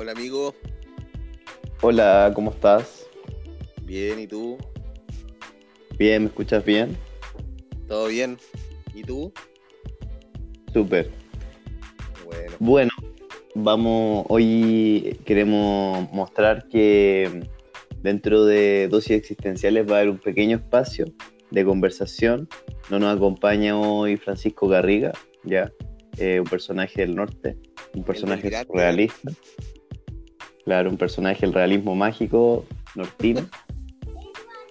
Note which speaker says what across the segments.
Speaker 1: Hola amigo.
Speaker 2: Hola, ¿cómo estás?
Speaker 1: Bien, ¿y tú?
Speaker 2: Bien, ¿me escuchas bien?
Speaker 1: ¿Todo bien? ¿Y tú?
Speaker 2: Súper.
Speaker 1: Bueno.
Speaker 2: Bueno, vamos, hoy queremos mostrar que dentro de dosis existenciales va a haber un pequeño espacio de conversación. No nos acompaña hoy Francisco Garriga, ya, eh, un personaje del norte, un personaje realista. Claro, un personaje del realismo mágico nortino.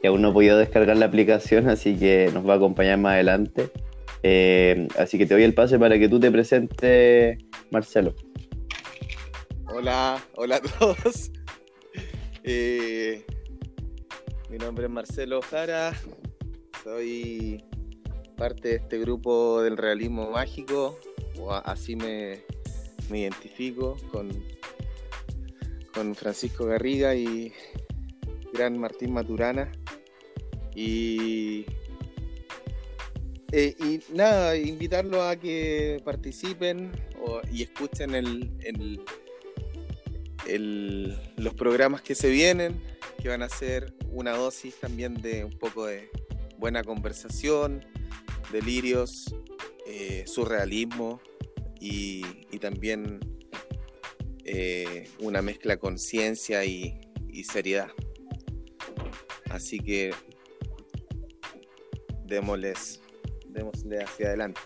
Speaker 2: Que aún no he podido descargar la aplicación, así que nos va a acompañar más adelante. Eh, así que te doy el pase para que tú te presentes, Marcelo.
Speaker 1: Hola, hola a todos. Eh, mi nombre es Marcelo Jara, soy parte de este grupo del realismo mágico, o así me, me identifico con, con Francisco Garriga y gran Martín Maturana. Y, eh, y nada, invitarlos a que participen y escuchen el, el, los programas que se vienen, que van a ser una dosis también de un poco de buena conversación, delirios, eh, surrealismo y, también eh, una mezcla con ciencia y, seriedad. Así que démosles, démosle hacia adelante.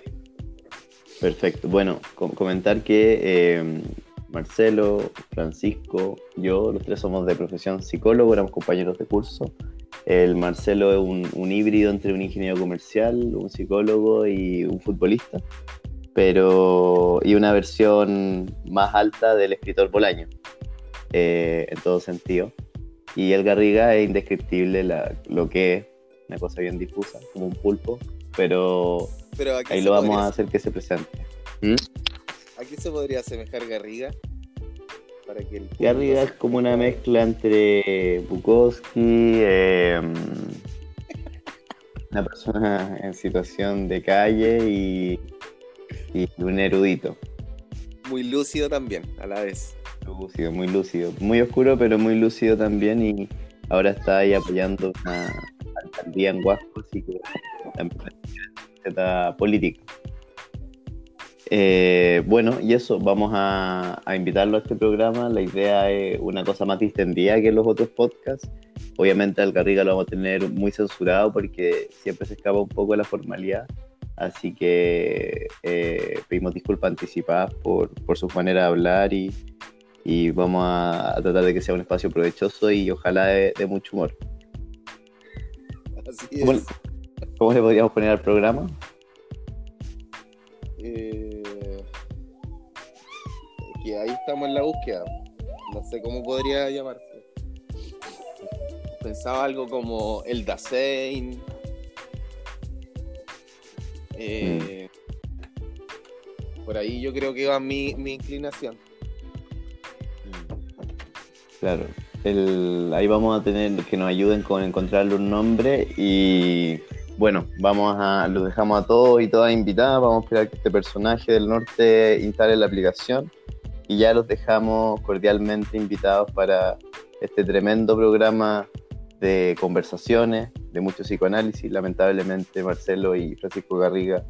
Speaker 2: Perfecto. Bueno, comentar que eh, Marcelo, Francisco, yo, los tres somos de profesión psicólogo, éramos compañeros de curso. El Marcelo es un, híbrido entre un ingeniero comercial, un psicólogo y un futbolista, pero y una versión más alta del escritor Bolaño, eh, en todo sentido. Y el Garriga es indescriptible lo que es, una cosa bien difusa, como un pulpo, pero, ahí lo vamos a hacer que se presente.
Speaker 1: ¿Mm? ¿A qué se podría asemejar Garriga?
Speaker 2: Garriga es como una mezcla entre Bukowski, em, una persona en situación de calle y, un erudito.
Speaker 1: Muy lúcido también, a la vez.
Speaker 2: Lúcido, muy lúcido. Muy oscuro, pero muy lúcido también. Y ahora está ahí apoyando una alcaldía en Huasco, así que también está política. Eh, bueno, y eso, vamos a, invitarlo a este programa. La idea es una cosa más distendida que los otros podcasts. Obviamente al Garriga lo vamos a tener muy censurado porque siempre se escapa un poco de la formalidad. Así que eh, pedimos disculpas anticipadas por, su manera de hablar y, vamos a, tratar de que sea un espacio provechoso y ojalá de, mucho humor.
Speaker 1: Así
Speaker 2: ¿Cómo, ¿Cómo, le podríamos poner al programa?
Speaker 1: Eh que ahí estamos en la búsqueda. No sé cómo podría llamarse. Pensaba algo como el Dasein. Eh, por ahí yo creo que va mi, inclinación.
Speaker 2: Claro. ahí vamos a tener que nos ayuden con encontrarle un nombre y bueno, vamos a, los dejamos a todos y todas invitadas, vamos a esperar que este personaje del norte instale la aplicación y ya los dejamos cordialmente invitados para este tremendo programa de conversaciones, de mucho psicoanálisis. Lamentablemente Marcelo y Francisco Garriga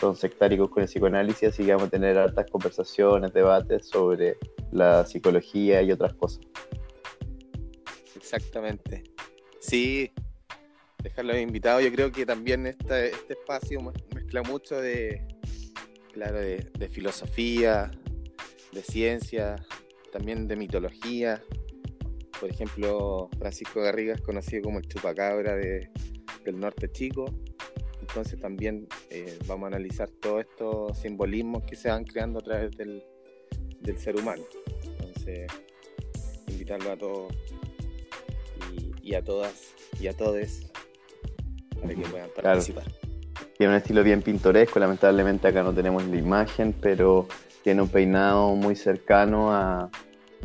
Speaker 2: son sectáricos con el psicoanálisis, así que vamos a tener hartas conversaciones, debates sobre la psicología y otras cosas.
Speaker 1: Exactamente. Sí, dejarlos invitados. Yo creo que también este, espacio mezcla mucho de, claro, de filosofía, de ciencia, también de mitología. Por ejemplo, Francisco Garriga es conocido como el chupacabra de, del norte chico. Entonces también eh, vamos a analizar todos estos simbolismos que se van creando a través del, ser humano. Entonces, invitarlo a todos y, a todas y a todos para que puedan participar.
Speaker 2: Tiene un estilo bien pintoresco, lamentablemente acá no tenemos la imagen, pero tiene un peinado muy cercano a,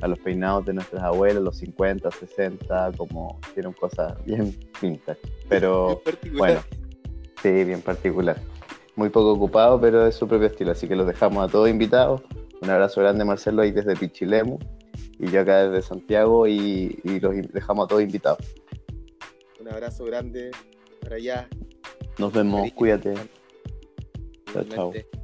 Speaker 2: los peinados de nuestras abuelas, los 50, 60, como tienen cosas bien pintas. Pero bueno, sí, bien particular. Muy poco ocupado, pero es su propio estilo, así que los dejamos a todos invitados. Un abrazo grande, Marcelo, ahí desde Pichilemu. y yo acá desde Santiago y, y los dejamos a todos invitados.
Speaker 1: Un abrazo grande para allá.
Speaker 2: Nos vemos,
Speaker 1: Cariño.
Speaker 2: cuídate. Chao, chao.